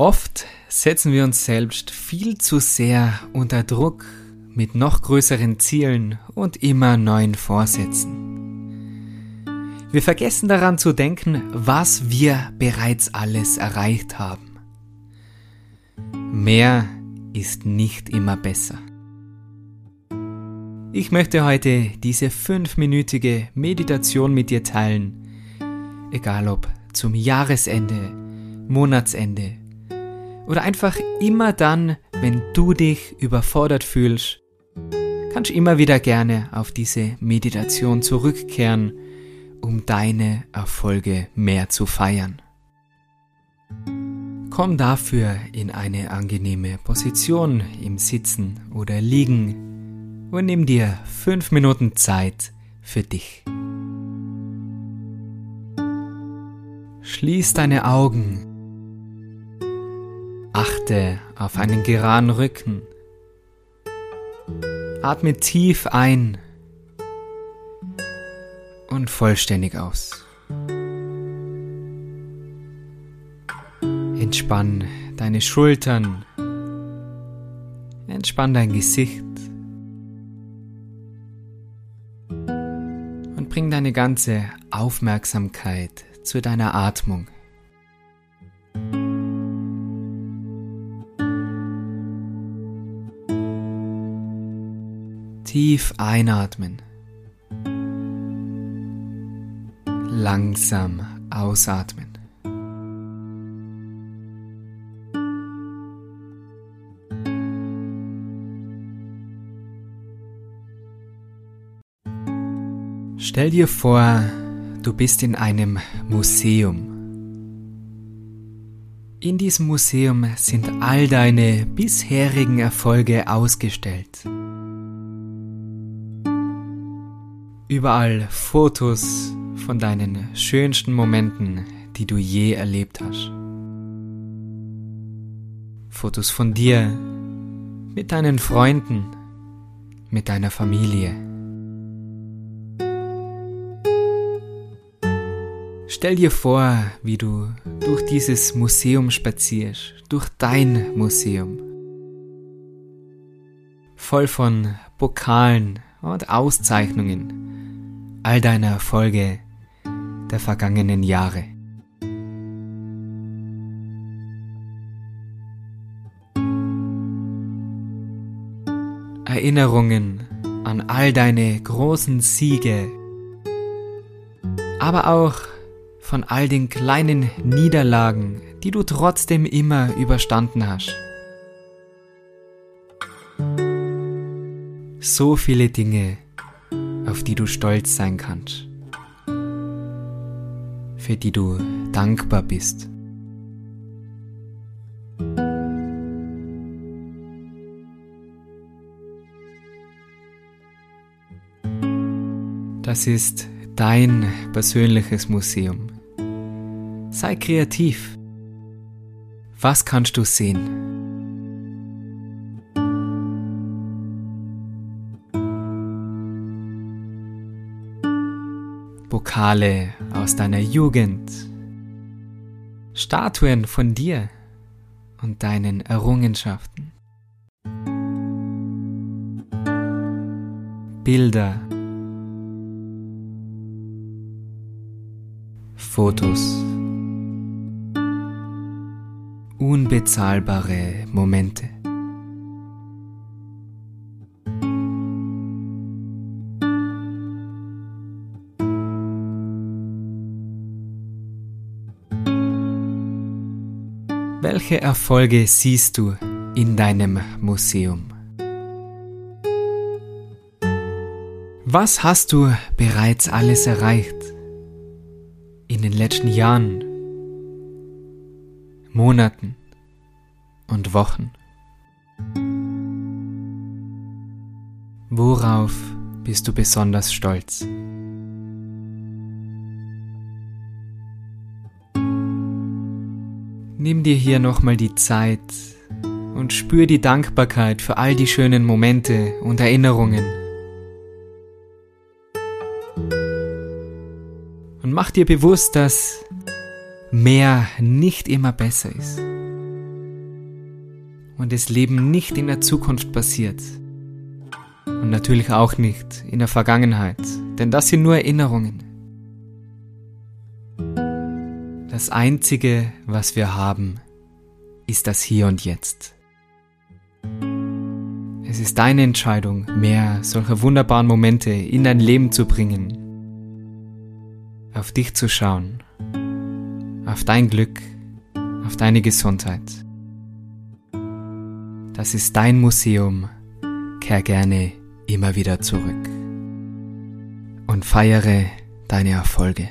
Oft setzen wir uns selbst viel zu sehr unter Druck mit noch größeren Zielen und immer neuen Vorsätzen. Wir vergessen daran zu denken, was wir bereits alles erreicht haben. Mehr ist nicht immer besser. Ich möchte heute diese fünfminütige Meditation mit dir teilen, egal ob zum Jahresende, Monatsende oder einfach immer dann, wenn du dich überfordert fühlst, kannst du immer wieder gerne auf diese Meditation zurückkehren, um deine Erfolge mehr zu feiern. Komm dafür in eine angenehme Position im Sitzen oder Liegen und nimm dir fünf Minuten Zeit für dich. Schließ deine Augen Achte auf einen geraden Rücken. Atme tief ein und vollständig aus. Entspann deine Schultern. Entspann dein Gesicht. Und bring deine ganze Aufmerksamkeit zu deiner Atmung. Tief einatmen. Langsam ausatmen. Stell dir vor, du bist in einem Museum. In diesem Museum sind all deine bisherigen Erfolge ausgestellt. Überall Fotos von deinen schönsten Momenten, die du je erlebt hast. Fotos von dir, mit deinen Freunden, mit deiner Familie. Stell dir vor, wie du durch dieses Museum spazierst, durch dein Museum. Voll von Pokalen und Auszeichnungen all deine Erfolge der vergangenen Jahre. Erinnerungen an all deine großen Siege, aber auch von all den kleinen Niederlagen, die du trotzdem immer überstanden hast. So viele Dinge, auf die du stolz sein kannst, für die du dankbar bist. Das ist dein persönliches Museum. Sei kreativ. Was kannst du sehen? Pokale aus deiner Jugend, Statuen von dir und deinen Errungenschaften, Bilder, Fotos, unbezahlbare Momente. Welche Erfolge siehst du in deinem Museum? Was hast du bereits alles erreicht in den letzten Jahren, Monaten und Wochen? Worauf bist du besonders stolz? Nimm dir hier nochmal die Zeit und spür die Dankbarkeit für all die schönen Momente und Erinnerungen. Und mach dir bewusst, dass mehr nicht immer besser ist. und das Leben nicht in der Zukunft passiert. Und natürlich auch nicht in der Vergangenheit, denn das sind nur Erinnerungen. Das Einzige, was wir haben, ist das Hier und Jetzt. Es ist deine Entscheidung, mehr solcher wunderbaren Momente in dein Leben zu bringen, auf dich zu schauen, auf dein Glück, auf deine Gesundheit. Das ist dein Museum. Kehr gerne immer wieder zurück und feiere deine Erfolge.